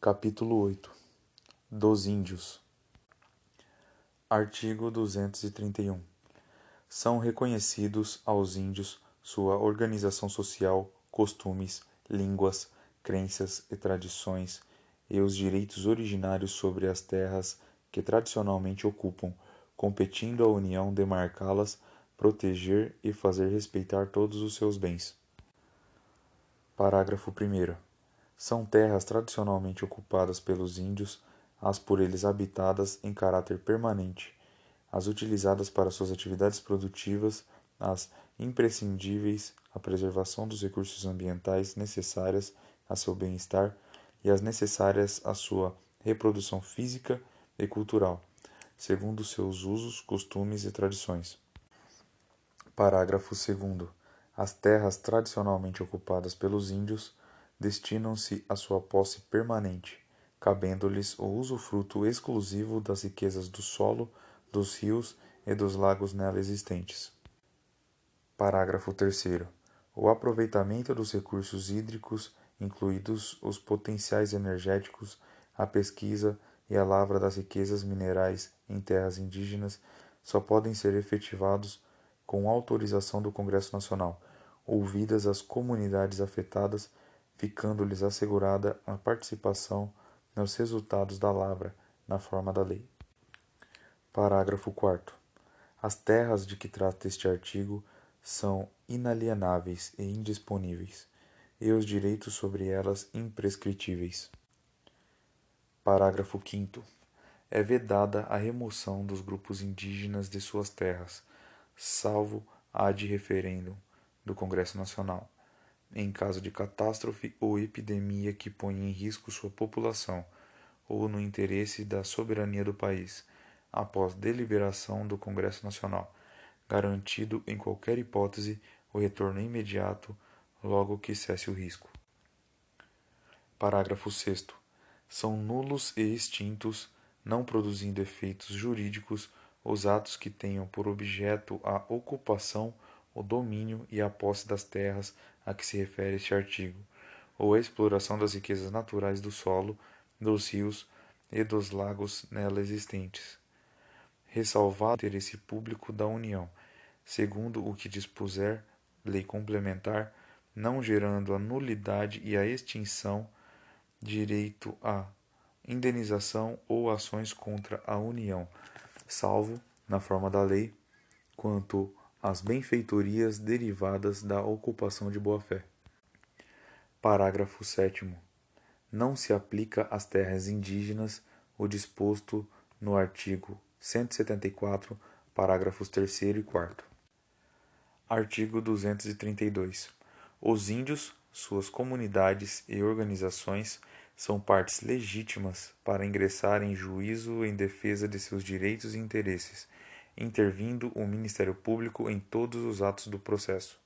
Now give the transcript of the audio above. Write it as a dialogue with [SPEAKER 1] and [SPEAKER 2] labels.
[SPEAKER 1] Capítulo 8 Dos Índios. Artigo 231 São reconhecidos aos índios sua organização social, costumes, línguas, crenças e tradições e os direitos originários sobre as terras que tradicionalmente ocupam, competindo à União demarcá-las, proteger e fazer respeitar todos os seus bens. Parágrafo 1 são terras tradicionalmente ocupadas pelos índios, as por eles habitadas em caráter permanente, as utilizadas para suas atividades produtivas, as imprescindíveis à preservação dos recursos ambientais necessárias a seu bem-estar e as necessárias à sua reprodução física e cultural, segundo seus usos, costumes e tradições. Parágrafo 2 As terras tradicionalmente ocupadas pelos índios destinam-se à sua posse permanente, cabendo-lhes o usufruto exclusivo das riquezas do solo, dos rios e dos lagos nela existentes. Parágrafo 3 O aproveitamento dos recursos hídricos, incluídos os potenciais energéticos, a pesquisa e a lavra das riquezas minerais em terras indígenas só podem ser efetivados com autorização do Congresso Nacional, ouvidas as comunidades afetadas ficando-lhes assegurada a participação nos resultados da lavra, na forma da lei. Parágrafo 4. As terras de que trata este artigo são inalienáveis e indisponíveis, e os direitos sobre elas imprescritíveis. Parágrafo 5. É vedada a remoção dos grupos indígenas de suas terras, salvo ad referendum do Congresso Nacional em caso de catástrofe ou epidemia que ponha em risco sua população, ou no interesse da soberania do país, após deliberação do Congresso Nacional, garantido em qualquer hipótese o retorno imediato logo que cesse o risco. Parágrafo 6. São nulos e extintos, não produzindo efeitos jurídicos, os atos que tenham por objeto a ocupação o domínio e a posse das terras a que se refere este artigo, ou a exploração das riquezas naturais do solo, dos rios e dos lagos nela existentes, ressalvado o interesse público da União, segundo o que dispuser lei complementar, não gerando a nulidade e a extinção, direito à indenização ou ações contra a União, salvo, na forma da lei, quanto as benfeitorias derivadas da ocupação de boa-fé. Parágrafo 7. Não se aplica às terras indígenas o disposto no artigo 174, parágrafos 3 e 4. Artigo 232. Os índios, suas comunidades e organizações são partes legítimas para ingressar em juízo em defesa de seus direitos e interesses intervindo o Ministério Público em todos os atos do processo.